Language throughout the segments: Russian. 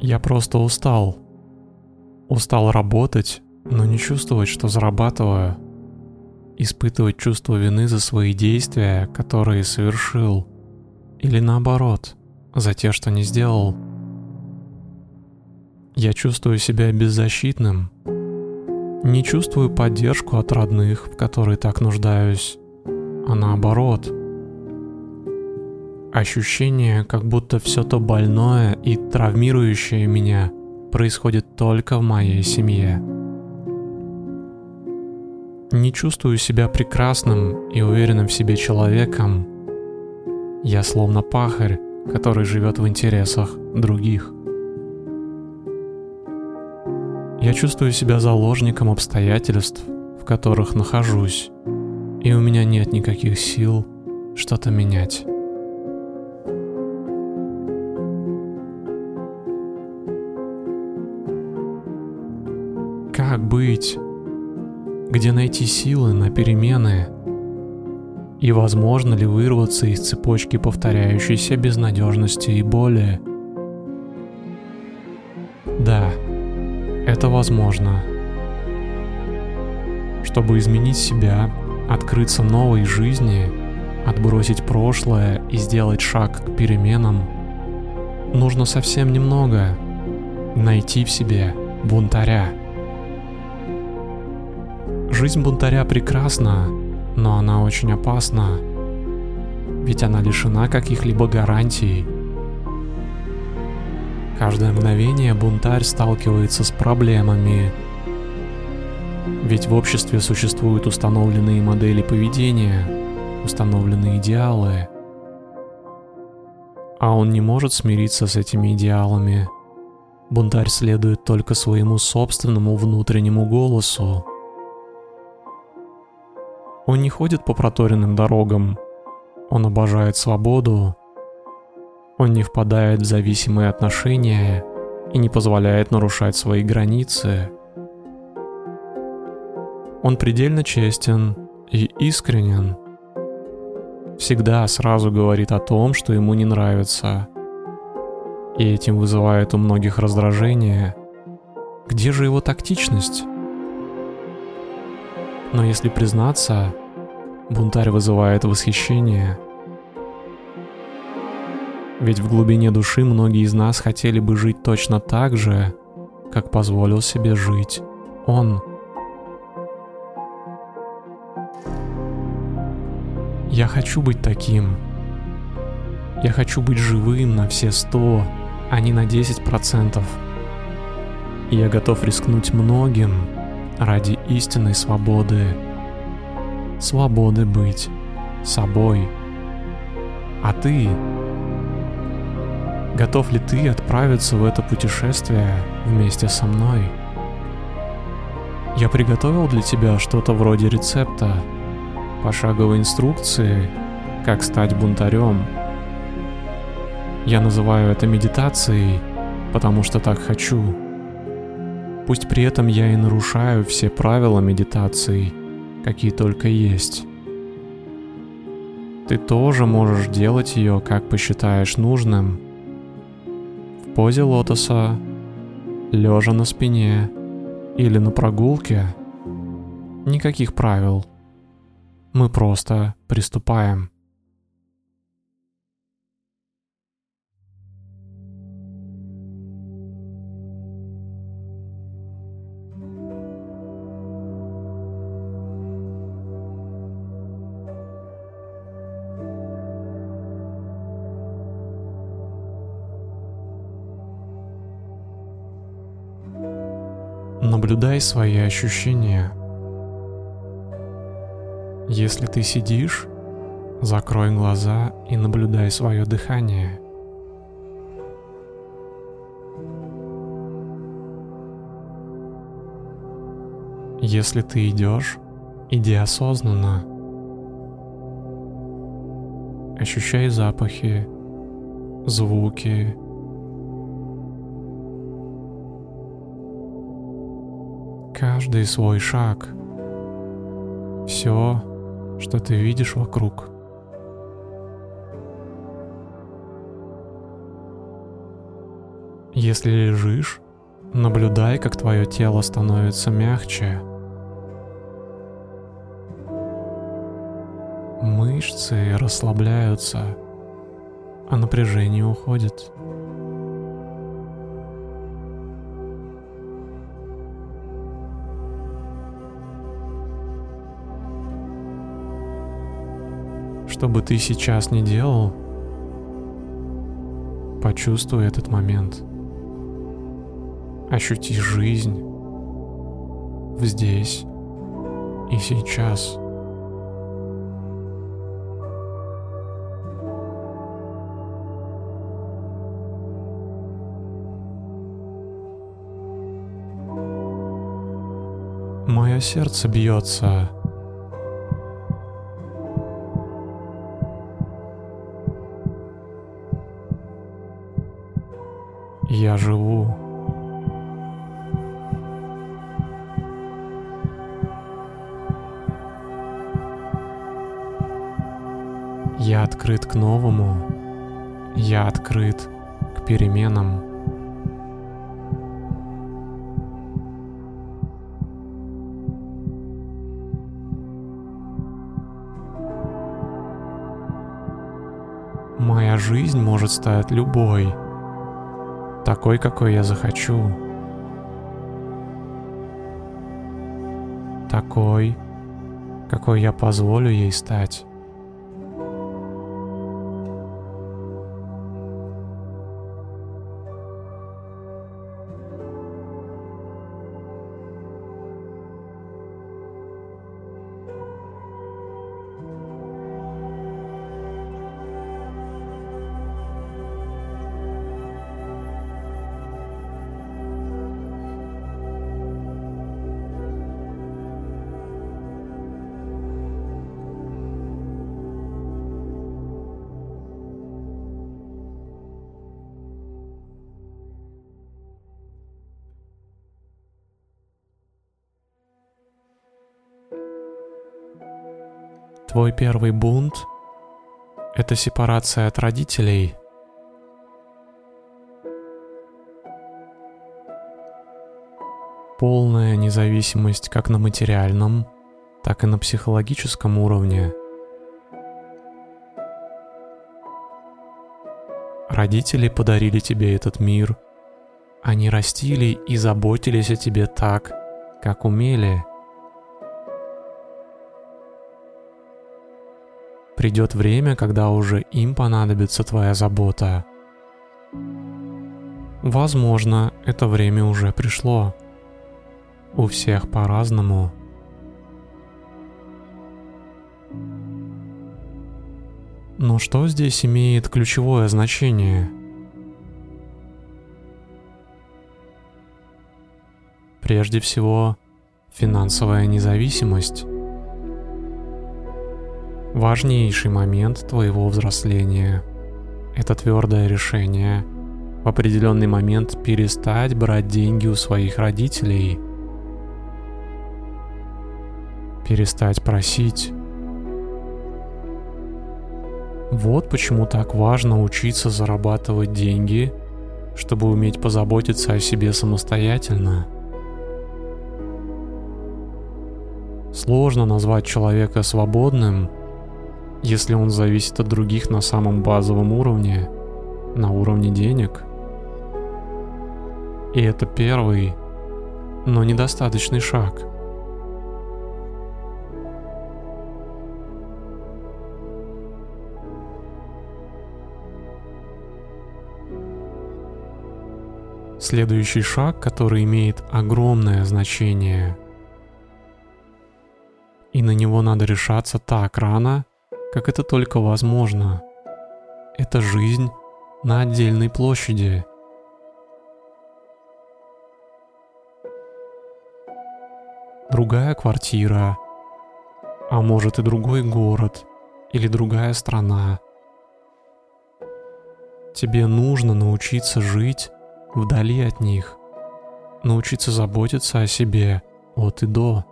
Я просто устал. Устал работать, но не чувствовать, что зарабатываю. Испытывать чувство вины за свои действия, которые совершил. Или наоборот, за те, что не сделал. Я чувствую себя беззащитным. Не чувствую поддержку от родных, в которой так нуждаюсь, а наоборот. Ощущение, как будто все то больное и травмирующее меня происходит только в моей семье. Не чувствую себя прекрасным и уверенным в себе человеком. Я словно пахарь, который живет в интересах других. Я чувствую себя заложником обстоятельств, в которых нахожусь, и у меня нет никаких сил что-то менять. Как быть? Где найти силы на перемены? И возможно ли вырваться из цепочки повторяющейся безнадежности и боли? Да, это возможно. Чтобы изменить себя, открыться новой жизни, отбросить прошлое и сделать шаг к переменам, нужно совсем немного найти в себе бунтаря. Жизнь бунтаря прекрасна, но она очень опасна, ведь она лишена каких-либо гарантий – Каждое мгновение бунтарь сталкивается с проблемами. Ведь в обществе существуют установленные модели поведения, установленные идеалы. А он не может смириться с этими идеалами. Бунтарь следует только своему собственному внутреннему голосу. Он не ходит по проторенным дорогам. Он обожает свободу, он не впадает в зависимые отношения и не позволяет нарушать свои границы. Он предельно честен и искренен. Всегда сразу говорит о том, что ему не нравится. И этим вызывает у многих раздражение. Где же его тактичность? Но если признаться, бунтарь вызывает восхищение – ведь в глубине души многие из нас хотели бы жить точно так же, как позволил себе жить он. Я хочу быть таким. Я хочу быть живым на все сто, а не на десять процентов. И я готов рискнуть многим ради истинной свободы. Свободы быть собой. А ты Готов ли ты отправиться в это путешествие вместе со мной? Я приготовил для тебя что-то вроде рецепта, пошаговой инструкции, как стать бунтарем. Я называю это медитацией, потому что так хочу. Пусть при этом я и нарушаю все правила медитации, какие только есть. Ты тоже можешь делать ее, как посчитаешь нужным – позе лотоса, лежа на спине или на прогулке. Никаких правил. Мы просто приступаем. Наблюдай свои ощущения. Если ты сидишь, закрой глаза и наблюдай свое дыхание. Если ты идешь, иди осознанно. Ощущай запахи, звуки, каждый свой шаг, все, что ты видишь вокруг. Если лежишь, наблюдай, как твое тело становится мягче. Мышцы расслабляются, а напряжение уходит. Что бы ты сейчас ни делал, почувствуй этот момент. Ощути жизнь здесь и сейчас. Мое сердце бьется Я живу. Я открыт к новому. Я открыт к переменам. Моя жизнь может стать любой — такой, какой я захочу. Такой, какой я позволю ей стать. Твой первый бунт — это сепарация от родителей. Полная независимость как на материальном, так и на психологическом уровне. Родители подарили тебе этот мир. Они растили и заботились о тебе так, как умели — Придет время, когда уже им понадобится твоя забота. Возможно, это время уже пришло. У всех по-разному. Но что здесь имеет ключевое значение? Прежде всего, финансовая независимость важнейший момент твоего взросления. Это твердое решение в определенный момент перестать брать деньги у своих родителей. Перестать просить. Вот почему так важно учиться зарабатывать деньги, чтобы уметь позаботиться о себе самостоятельно. Сложно назвать человека свободным – если он зависит от других на самом базовом уровне, на уровне денег. И это первый, но недостаточный шаг. Следующий шаг, который имеет огромное значение, и на него надо решаться так рано, как это только возможно. Это жизнь на отдельной площади. Другая квартира, а может и другой город или другая страна. Тебе нужно научиться жить вдали от них, научиться заботиться о себе от и до.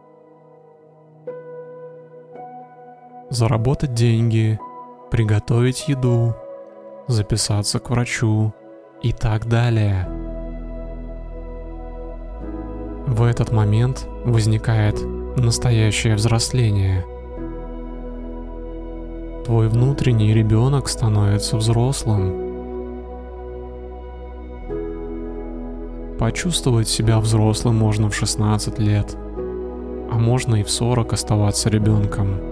Заработать деньги, приготовить еду, записаться к врачу и так далее. В этот момент возникает настоящее взросление. Твой внутренний ребенок становится взрослым. Почувствовать себя взрослым можно в 16 лет, а можно и в 40 оставаться ребенком.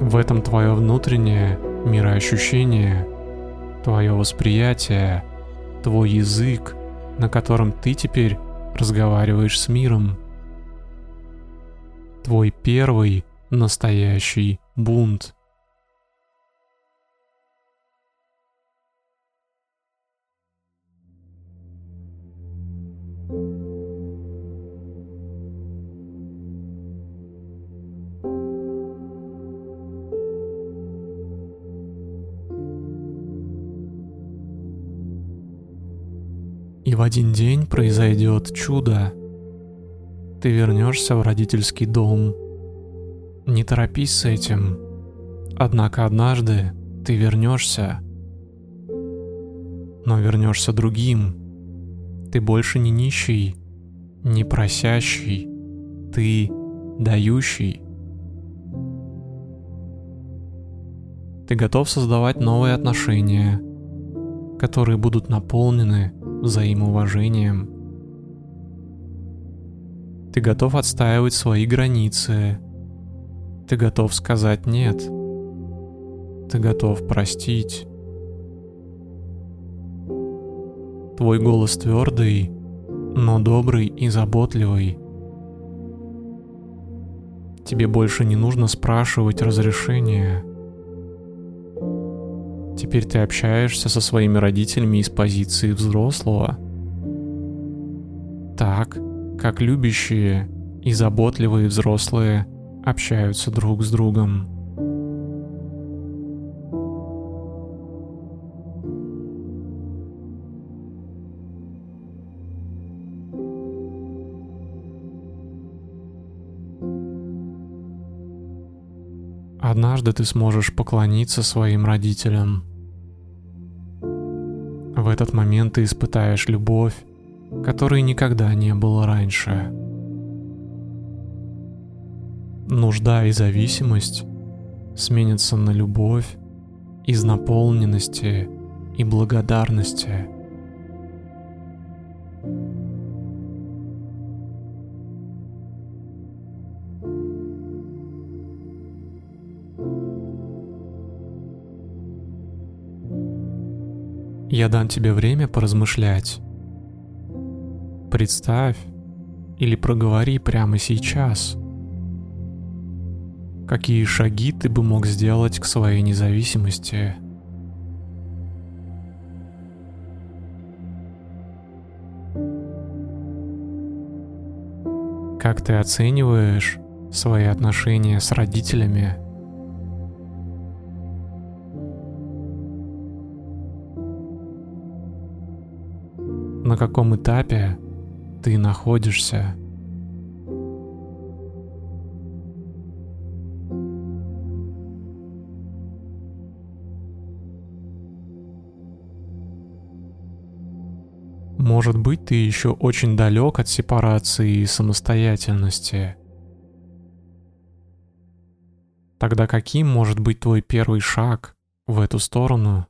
В этом твое внутреннее мироощущение, твое восприятие, твой язык, на котором ты теперь разговариваешь с миром. Твой первый настоящий бунт. В один день произойдет чудо. Ты вернешься в родительский дом. Не торопись с этим. Однако однажды ты вернешься. Но вернешься другим. Ты больше не нищий, не просящий. Ты дающий. Ты готов создавать новые отношения, которые будут наполнены взаимоуважением. Ты готов отстаивать свои границы. Ты готов сказать «нет». Ты готов простить. Твой голос твердый, но добрый и заботливый. Тебе больше не нужно спрашивать разрешения. Теперь ты общаешься со своими родителями из позиции взрослого. Так, как любящие и заботливые взрослые общаются друг с другом. Однажды ты сможешь поклониться своим родителям. В этот момент ты испытаешь любовь, которой никогда не было раньше. Нужда и зависимость сменятся на любовь из наполненности и благодарности. Я дам тебе время поразмышлять. Представь или проговори прямо сейчас. Какие шаги ты бы мог сделать к своей независимости? Как ты оцениваешь свои отношения с родителями? На каком этапе ты находишься. Может быть, ты еще очень далек от сепарации и самостоятельности. Тогда каким может быть твой первый шаг в эту сторону?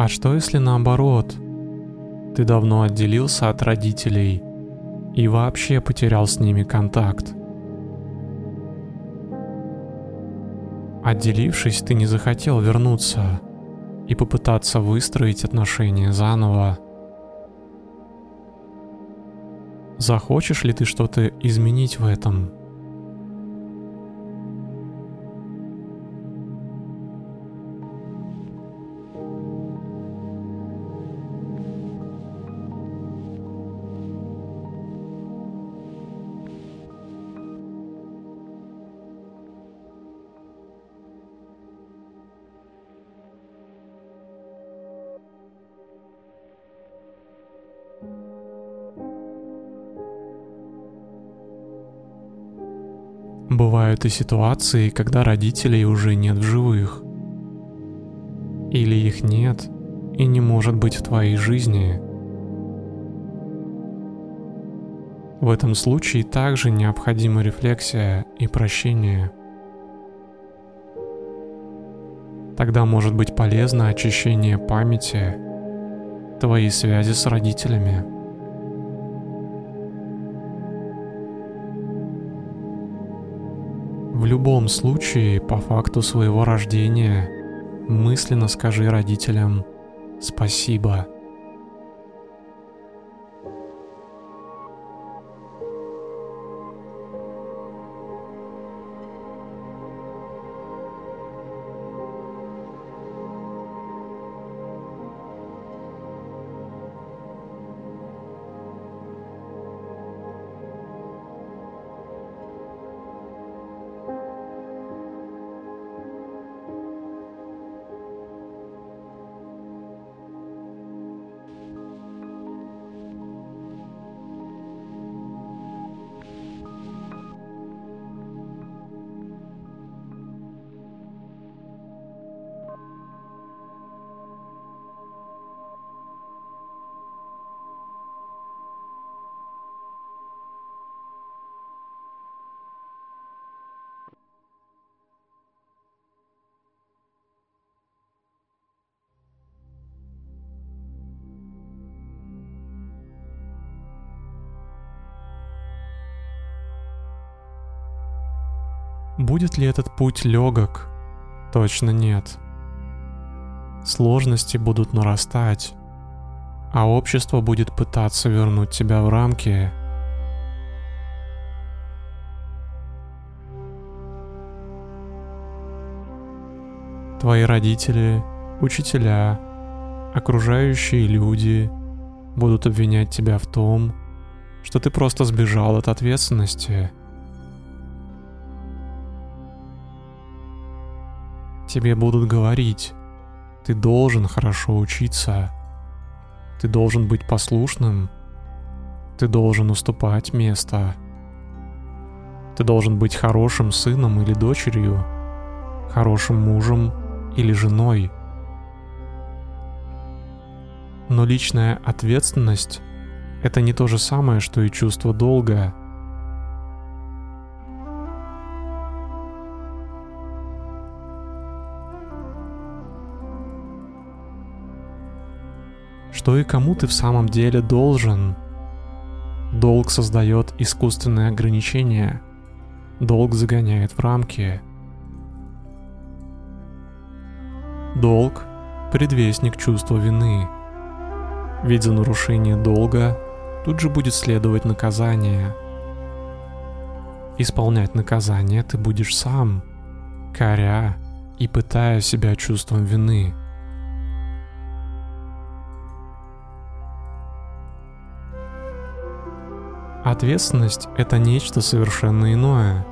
А что если наоборот? Ты давно отделился от родителей и вообще потерял с ними контакт. Отделившись, ты не захотел вернуться и попытаться выстроить отношения заново. Захочешь ли ты что-то изменить в этом? И ситуации, когда родителей уже нет в живых. Или их нет и не может быть в твоей жизни. В этом случае также необходима рефлексия и прощение. Тогда может быть полезно очищение памяти, твои связи с родителями – В любом случае, по факту своего рождения, мысленно скажи родителям «спасибо». Будет ли этот путь легок? Точно нет. Сложности будут нарастать, а общество будет пытаться вернуть тебя в рамки. Твои родители, учителя, окружающие люди будут обвинять тебя в том, что ты просто сбежал от ответственности – Тебе будут говорить, ты должен хорошо учиться, ты должен быть послушным, ты должен уступать место, ты должен быть хорошим сыном или дочерью, хорошим мужем или женой. Но личная ответственность — это не то же самое, что и чувство долга — что и кому ты в самом деле должен. Долг создает искусственные ограничения. Долг загоняет в рамки. Долг – предвестник чувства вины. Ведь за нарушение долга тут же будет следовать наказание. Исполнять наказание ты будешь сам, коря и пытая себя чувством вины – Ответственность — это нечто совершенно иное.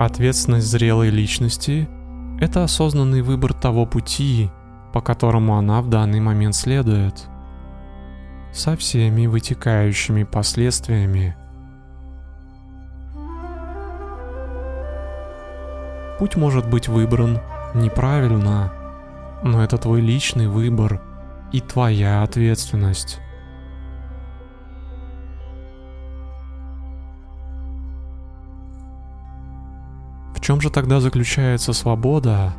Ответственность зрелой личности — это осознанный выбор того пути, по которому она в данный момент следует, со всеми вытекающими последствиями. Путь может быть выбран неправильно, но это твой личный выбор и твоя ответственность. Чем же тогда заключается свобода?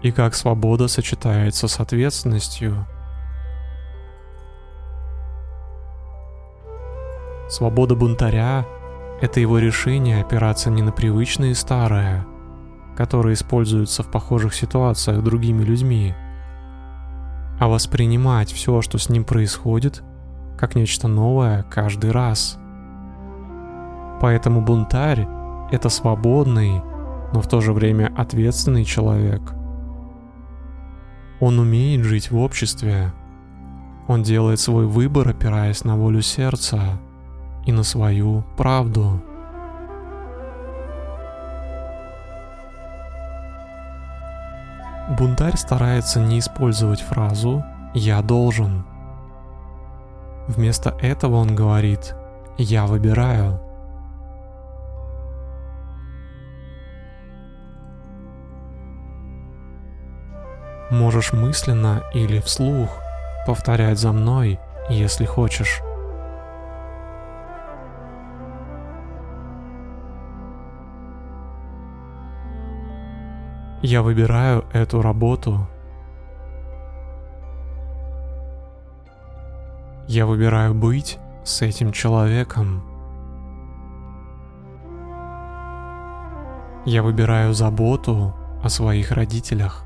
И как свобода сочетается с ответственностью? Свобода бунтаря — это его решение опираться не на привычные старые, которые используются в похожих ситуациях другими людьми, а воспринимать все, что с ним происходит, как нечто новое каждый раз. Поэтому бунтарь — это свободный, но в то же время ответственный человек. Он умеет жить в обществе. Он делает свой выбор, опираясь на волю сердца и на свою правду. Бунтарь старается не использовать фразу «я должен». Вместо этого он говорит «я выбираю». Можешь мысленно или вслух повторять за мной, если хочешь. Я выбираю эту работу. Я выбираю быть с этим человеком. Я выбираю заботу о своих родителях.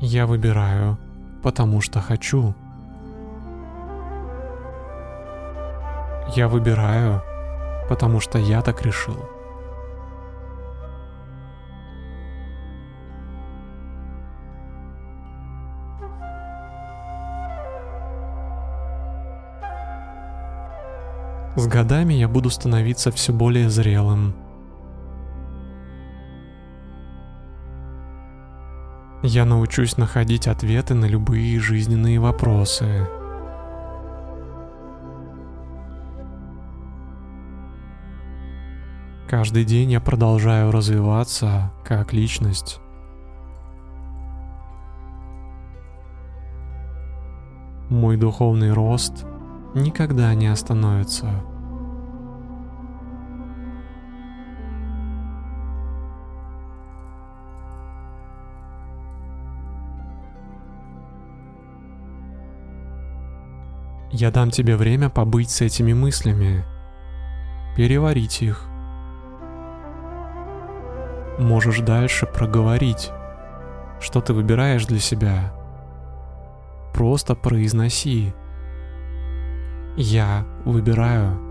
Я выбираю, потому что хочу. Я выбираю, потому что я так решил. С годами я буду становиться все более зрелым. Я научусь находить ответы на любые жизненные вопросы. Каждый день я продолжаю развиваться как личность. Мой духовный рост никогда не остановится. Я дам тебе время побыть с этими мыслями, переварить их. Можешь дальше проговорить, что ты выбираешь для себя. Просто произноси. Я выбираю.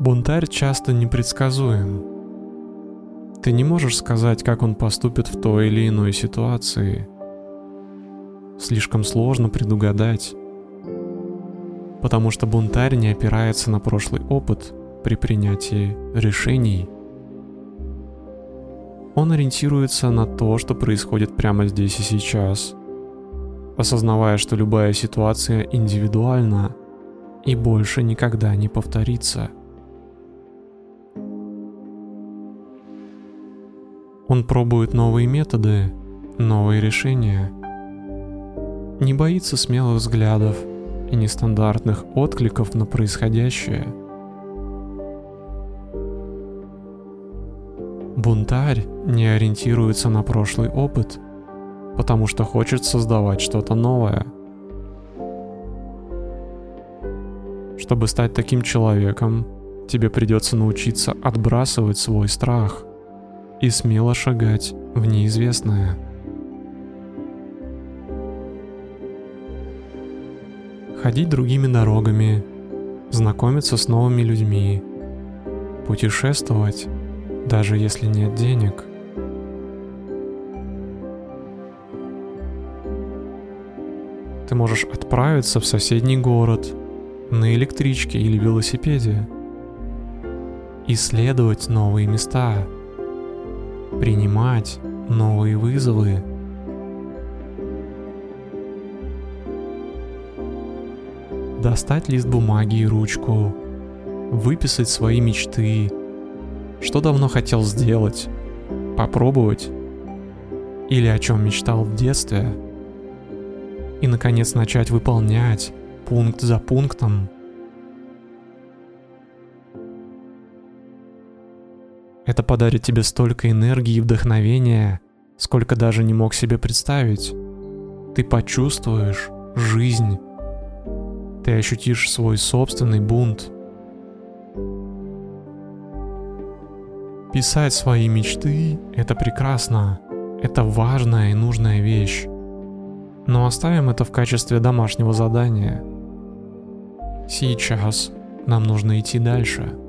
Бунтарь часто непредсказуем. Ты не можешь сказать, как он поступит в той или иной ситуации. Слишком сложно предугадать. Потому что бунтарь не опирается на прошлый опыт при принятии решений. Он ориентируется на то, что происходит прямо здесь и сейчас, осознавая, что любая ситуация индивидуальна и больше никогда не повторится – Он пробует новые методы, новые решения. Не боится смелых взглядов и нестандартных откликов на происходящее. Бунтарь не ориентируется на прошлый опыт, потому что хочет создавать что-то новое. Чтобы стать таким человеком, тебе придется научиться отбрасывать свой страх – и смело шагать в неизвестное. Ходить другими дорогами, знакомиться с новыми людьми, путешествовать, даже если нет денег. Ты можешь отправиться в соседний город на электричке или велосипеде, исследовать новые места – принимать новые вызовы. Достать лист бумаги и ручку. Выписать свои мечты. Что давно хотел сделать. Попробовать. Или о чем мечтал в детстве. И, наконец, начать выполнять пункт за пунктом – Это подарит тебе столько энергии и вдохновения, сколько даже не мог себе представить. Ты почувствуешь жизнь. Ты ощутишь свой собственный бунт. Писать свои мечты — это прекрасно. Это важная и нужная вещь. Но оставим это в качестве домашнего задания. Сейчас нам нужно идти дальше.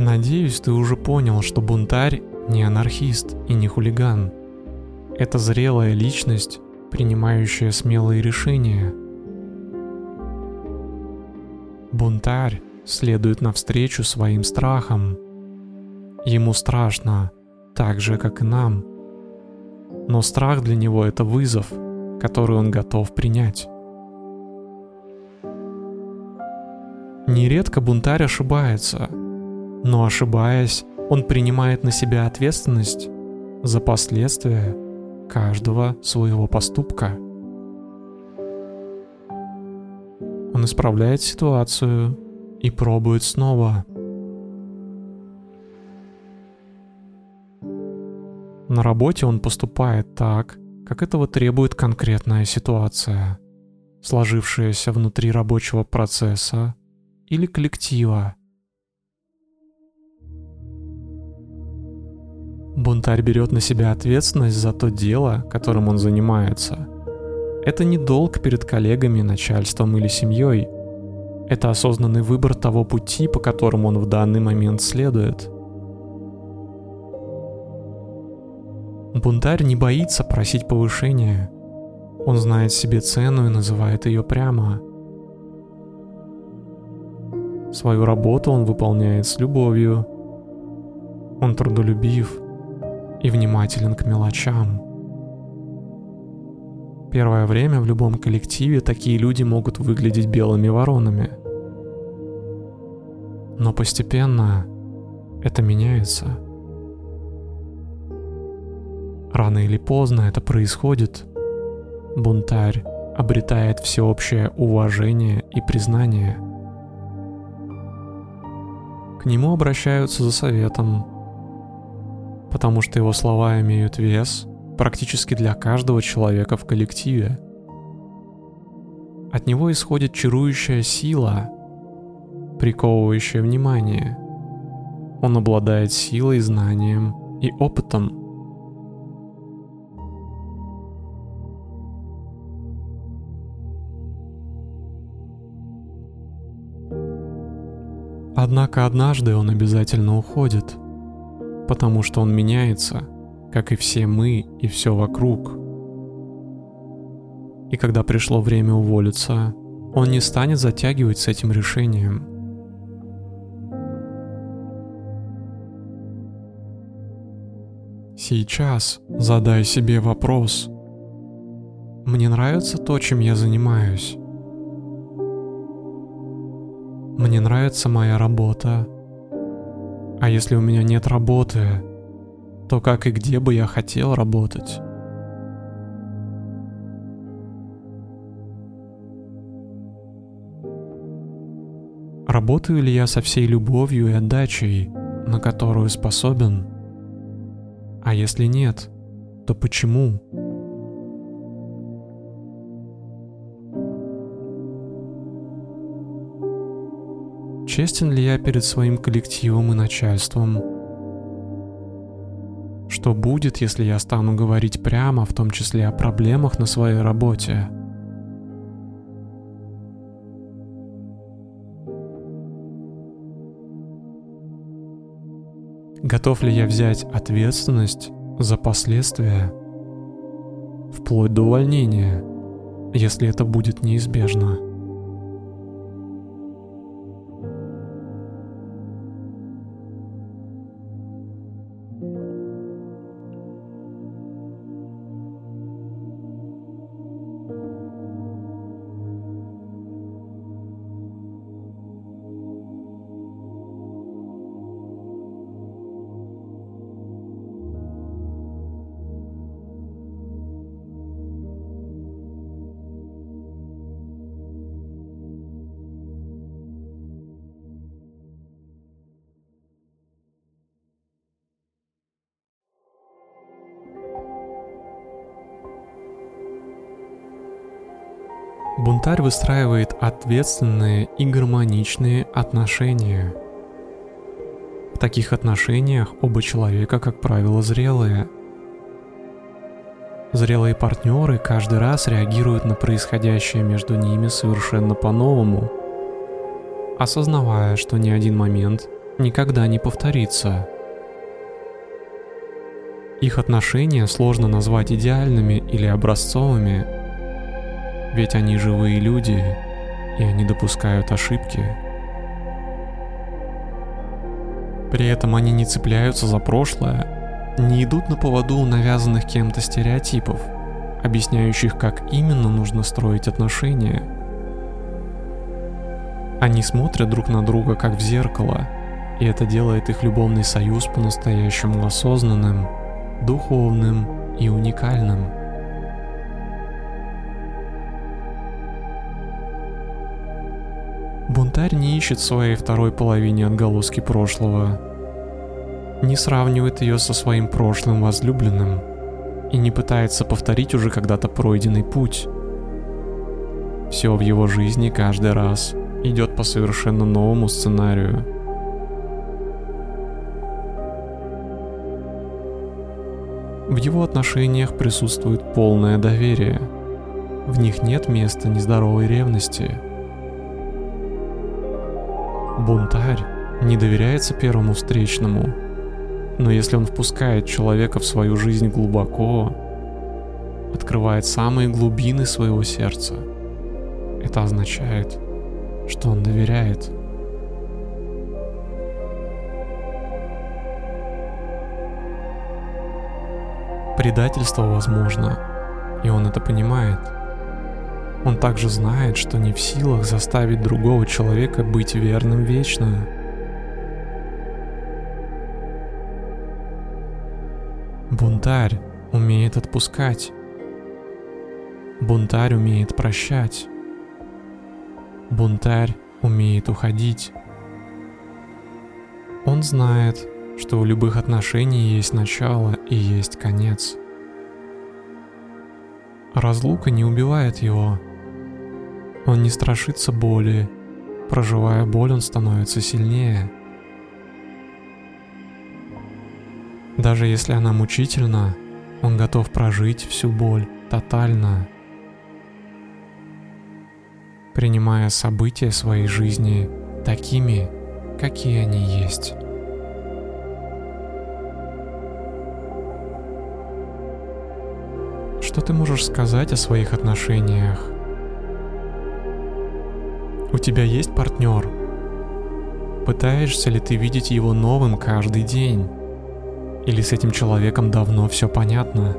Надеюсь, ты уже понял, что бунтарь не анархист и не хулиган. Это зрелая личность, принимающая смелые решения. Бунтарь следует навстречу своим страхам. Ему страшно, так же, как и нам. Но страх для него — это вызов, который он готов принять. Нередко бунтарь ошибается, но ошибаясь, он принимает на себя ответственность за последствия каждого своего поступка. Он исправляет ситуацию и пробует снова. На работе он поступает так, как этого требует конкретная ситуация, сложившаяся внутри рабочего процесса или коллектива. Бунтарь берет на себя ответственность за то дело, которым он занимается. Это не долг перед коллегами, начальством или семьей. Это осознанный выбор того пути, по которому он в данный момент следует. Бунтарь не боится просить повышения. Он знает себе цену и называет ее прямо. Свою работу он выполняет с любовью. Он трудолюбив, и внимателен к мелочам. Первое время в любом коллективе такие люди могут выглядеть белыми воронами. Но постепенно это меняется. Рано или поздно это происходит. Бунтарь обретает всеобщее уважение и признание. К нему обращаются за советом, потому что его слова имеют вес практически для каждого человека в коллективе. От него исходит чарующая сила, приковывающая внимание. Он обладает силой, знанием и опытом. Однако однажды он обязательно уходит – потому что он меняется, как и все мы и все вокруг. И когда пришло время уволиться, он не станет затягивать с этим решением. Сейчас задай себе вопрос. Мне нравится то, чем я занимаюсь. Мне нравится моя работа. А если у меня нет работы, то как и где бы я хотел работать? Работаю ли я со всей любовью и отдачей, на которую способен? А если нет, то почему? Честен ли я перед своим коллективом и начальством? Что будет, если я стану говорить прямо, в том числе о проблемах на своей работе? Готов ли я взять ответственность за последствия, вплоть до увольнения, если это будет неизбежно? Бунтарь выстраивает ответственные и гармоничные отношения. В таких отношениях оба человека, как правило, зрелые. Зрелые партнеры каждый раз реагируют на происходящее между ними совершенно по-новому, осознавая, что ни один момент никогда не повторится. Их отношения сложно назвать идеальными или образцовыми, ведь они живые люди, и они допускают ошибки. При этом они не цепляются за прошлое, не идут на поводу навязанных кем-то стереотипов, объясняющих, как именно нужно строить отношения. Они смотрят друг на друга как в зеркало, и это делает их любовный союз по-настоящему осознанным – духовным и уникальным. Бунтарь не ищет своей второй половине отголоски прошлого, не сравнивает ее со своим прошлым возлюбленным и не пытается повторить уже когда-то пройденный путь. Все в его жизни каждый раз идет по совершенно новому сценарию – В его отношениях присутствует полное доверие. В них нет места нездоровой ревности. Бунтарь не доверяется первому встречному, но если он впускает человека в свою жизнь глубоко, открывает самые глубины своего сердца, это означает, что он доверяет. Предательство возможно, и он это понимает. Он также знает, что не в силах заставить другого человека быть верным вечно. Бунтарь умеет отпускать. Бунтарь умеет прощать. Бунтарь умеет уходить. Он знает, что у любых отношений есть начало и есть конец. Разлука не убивает его. Он не страшится боли. Проживая боль, он становится сильнее. Даже если она мучительна, он готов прожить всю боль тотально. Принимая события своей жизни такими, какие они есть. Что ты можешь сказать о своих отношениях? У тебя есть партнер? Пытаешься ли ты видеть его новым каждый день? Или с этим человеком давно все понятно?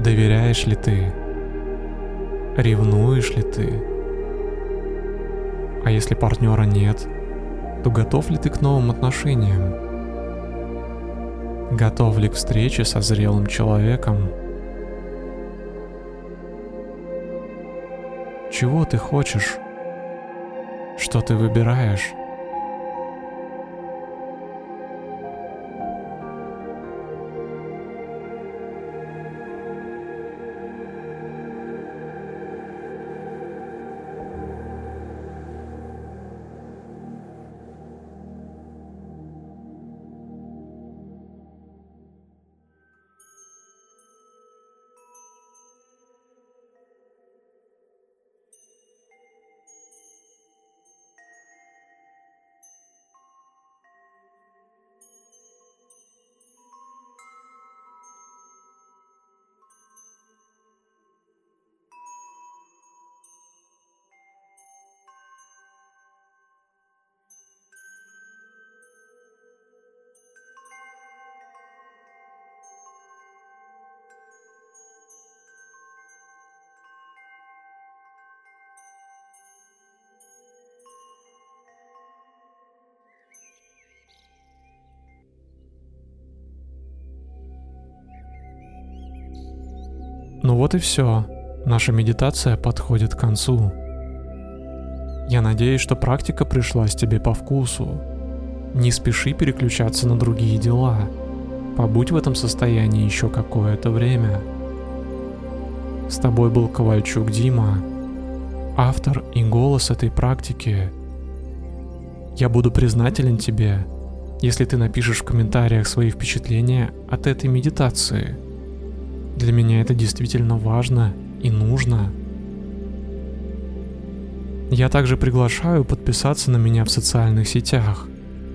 Доверяешь ли ты? Ревнуешь ли ты? А если партнера нет, то готов ли ты к новым отношениям? Готов ли к встрече со зрелым человеком? Чего ты хочешь? Что ты выбираешь? Ну вот и все. Наша медитация подходит к концу. Я надеюсь, что практика пришлась тебе по вкусу. Не спеши переключаться на другие дела. Побудь в этом состоянии еще какое-то время. С тобой был Ковальчук Дима, автор и голос этой практики. Я буду признателен тебе, если ты напишешь в комментариях свои впечатления от этой медитации. Для меня это действительно важно и нужно. Я также приглашаю подписаться на меня в социальных сетях.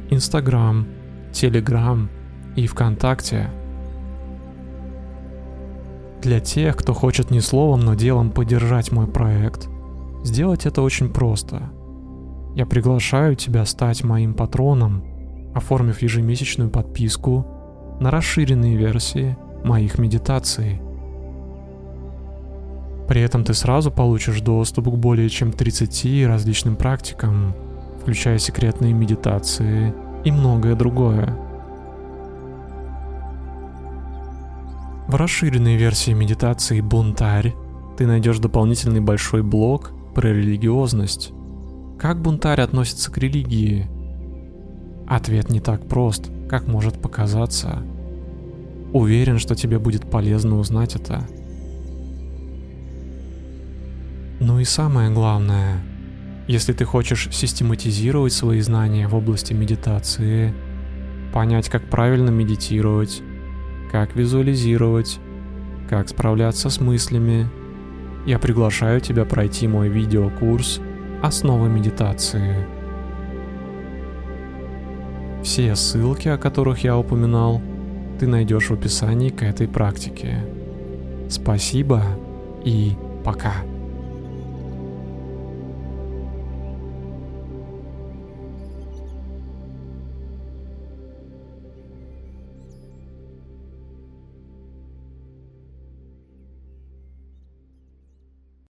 Инстаграм, Телеграм и ВКонтакте. Для тех, кто хочет не словом, но делом поддержать мой проект, сделать это очень просто. Я приглашаю тебя стать моим патроном, оформив ежемесячную подписку на расширенные версии моих медитаций. При этом ты сразу получишь доступ к более чем 30 различным практикам, включая секретные медитации и многое другое. В расширенной версии медитации «Бунтарь» ты найдешь дополнительный большой блок про религиозность. Как бунтарь относится к религии? Ответ не так прост, как может показаться. Уверен, что тебе будет полезно узнать это. Ну и самое главное, если ты хочешь систематизировать свои знания в области медитации, понять, как правильно медитировать, как визуализировать, как справляться с мыслями, я приглашаю тебя пройти мой видеокурс «Основы медитации». Все ссылки, о которых я упоминал, ты найдешь в описании к этой практике. Спасибо и пока.